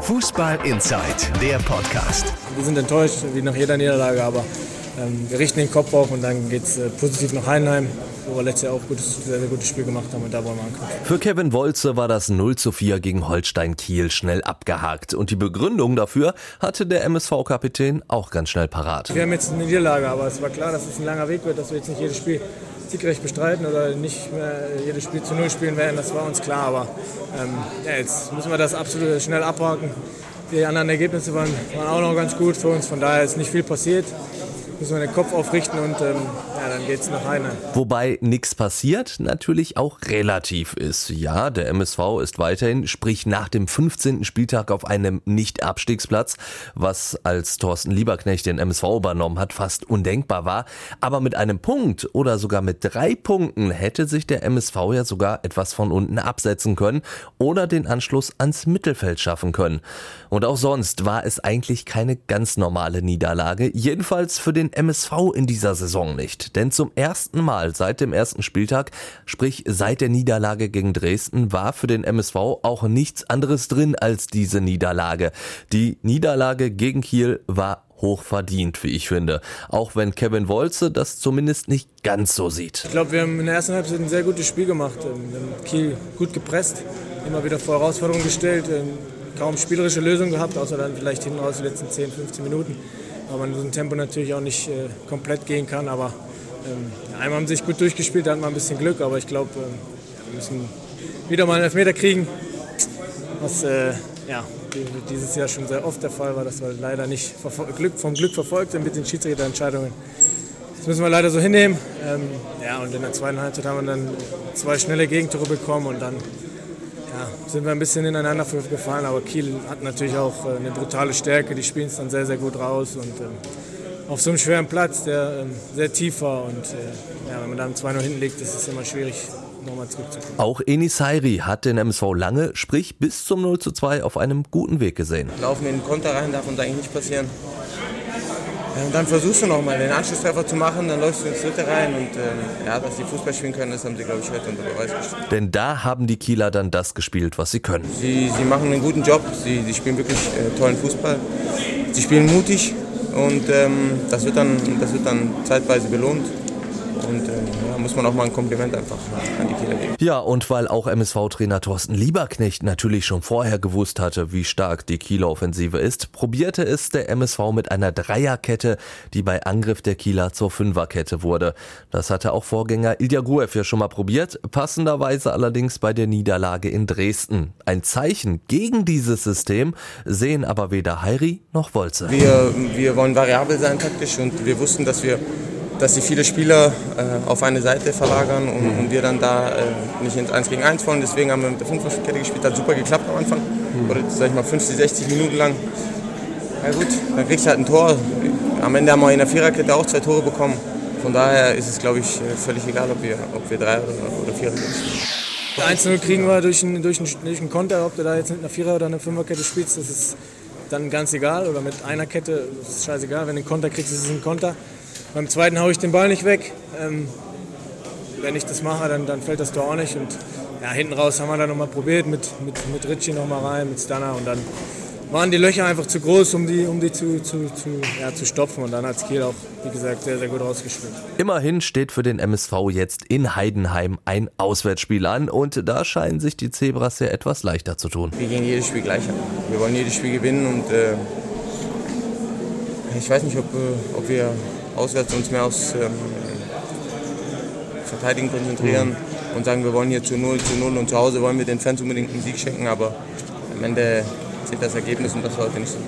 Fußball Inside, der Podcast. Wir sind enttäuscht, wie nach jeder Niederlage, aber ähm, wir richten den Kopf auf und dann geht es äh, positiv nach Heidenheim, wo wir letztes Jahr auch gutes, sehr, sehr gutes Spiel gemacht haben und da wollen wir ankommen. Für Kevin Wolze war das 0 zu 4 gegen Holstein Kiel schnell abgehakt und die Begründung dafür hatte der MSV-Kapitän auch ganz schnell parat. Wir haben jetzt eine Niederlage, aber es war klar, dass es ein langer Weg wird, dass wir jetzt nicht jedes Spiel siegrecht bestreiten oder nicht mehr jedes Spiel zu Null spielen werden, das war uns klar. Aber ähm, ja, jetzt müssen wir das absolut schnell abhaken. Die anderen Ergebnisse waren, waren auch noch ganz gut für uns, von daher ist nicht viel passiert müssen wir den Kopf aufrichten und ähm, ja, dann geht's nach Heine. Wobei nichts passiert natürlich auch relativ ist. Ja, der MSV ist weiterhin, sprich nach dem 15. Spieltag auf einem Nicht-Abstiegsplatz, was als Thorsten Lieberknecht den MSV übernommen hat, fast undenkbar war. Aber mit einem Punkt oder sogar mit drei Punkten hätte sich der MSV ja sogar etwas von unten absetzen können oder den Anschluss ans Mittelfeld schaffen können. Und auch sonst war es eigentlich keine ganz normale Niederlage, jedenfalls für den MSV in dieser Saison nicht. Denn zum ersten Mal seit dem ersten Spieltag, sprich seit der Niederlage gegen Dresden, war für den MSV auch nichts anderes drin als diese Niederlage. Die Niederlage gegen Kiel war hoch verdient, wie ich finde. Auch wenn Kevin Wolze das zumindest nicht ganz so sieht. Ich glaube, wir haben in der ersten Halbzeit ein sehr gutes Spiel gemacht. Haben Kiel gut gepresst, immer wieder vor Herausforderungen gestellt, kaum spielerische Lösungen gehabt, außer dann vielleicht hinten raus die letzten 10, 15 Minuten weil man so einem Tempo natürlich auch nicht äh, komplett gehen kann. Aber ähm, einmal haben sie sich gut durchgespielt, da hatten wir ein bisschen Glück, aber ich glaube, äh, wir müssen wieder mal einen Elfmeter kriegen, was äh, ja, dieses Jahr schon sehr oft der Fall war, dass wir leider nicht Glück, vom Glück verfolgt sind mit den Schiedsrichterentscheidungen. Das müssen wir leider so hinnehmen. Ähm, ja, und in der zweiten Halbzeit haben wir dann zwei schnelle Gegentore bekommen und dann ja, sind wir ein bisschen ineinander gefallen, aber Kiel hat natürlich auch äh, eine brutale Stärke. Die spielen es dann sehr, sehr gut raus und ähm, auf so einem schweren Platz, der ähm, sehr tief war und äh, ja, wenn man dann 2-0 hinten liegt, ist es immer schwierig, nochmal zurückzukommen. Auch Enis Sairi hat den MSV lange, sprich bis zum 0 zu 2 auf einem guten Weg gesehen. Laufen in den Konter rein darf uns eigentlich nicht passieren. Und dann versuchst du nochmal den Anschlusstreffer zu machen, dann läufst du ins dritte rein und äh, ja, dass sie Fußball spielen können, das haben sie, glaube ich, heute unter Beweis gestellt. Denn da haben die Kieler dann das gespielt, was sie können. Sie, sie machen einen guten Job, sie, sie spielen wirklich äh, tollen Fußball, sie spielen mutig und ähm, das, wird dann, das wird dann zeitweise belohnt. Und äh, ja, muss man auch mal ein Kompliment einfach an die Kieler geben. Ja, und weil auch MSV-Trainer Thorsten Lieberknecht natürlich schon vorher gewusst hatte, wie stark die Kieler Offensive ist, probierte es der MSV mit einer Dreierkette, die bei Angriff der Kieler zur Fünferkette wurde. Das hatte auch Vorgänger Ilja Gruev ja schon mal probiert, passenderweise allerdings bei der Niederlage in Dresden. Ein Zeichen gegen dieses System sehen aber weder Heiri noch Wolze. Wir, wir wollen variabel sein taktisch und wir wussten, dass wir dass sie viele Spieler äh, auf eine Seite verlagern und, und wir dann da äh, nicht ins 1 gegen 1 wollen. Deswegen haben wir mit der Fünferkette gespielt. Hat super geklappt am Anfang. Oder sag ich mal 50, 60 Minuten lang. Na gut, dann kriegst du halt ein Tor. Am Ende haben wir in der Viererkette auch zwei Tore bekommen. Von daher ist es, glaube ich, äh, völlig egal, ob wir, ob wir drei oder, oder vier spielen. 1-0 kriegen wir durch einen, durch, einen, durch einen Konter, ob du da jetzt mit einer Vierer- oder einer Fünferkette spielst, das ist dann ganz egal. Oder mit einer Kette, das ist scheißegal. Wenn du einen Konter kriegst, ist es ein Konter. Beim zweiten haue ich den Ball nicht weg. Ähm, wenn ich das mache, dann, dann fällt das Tor auch nicht. Und ja, hinten raus haben wir dann nochmal probiert mit, mit, mit Ritchie nochmal rein, mit Stunner. Und dann waren die Löcher einfach zu groß, um die, um die zu, zu, zu, ja, zu stopfen. Und dann hat Kiel auch, wie gesagt, sehr, sehr gut rausgespielt. Immerhin steht für den MSV jetzt in Heidenheim ein Auswärtsspiel an. Und da scheinen sich die Zebras ja etwas leichter zu tun. Wir gehen jedes Spiel gleich an. Wir wollen jedes Spiel gewinnen. Und äh, ich weiß nicht, ob, äh, ob wir auswärts uns mehr aufs ähm, Verteidigen konzentrieren mhm. und sagen, wir wollen hier zu 0 zu 0 und zu Hause wollen wir den Fans unbedingt einen Sieg schenken, aber am Ende zählt das Ergebnis und das war heute nicht so.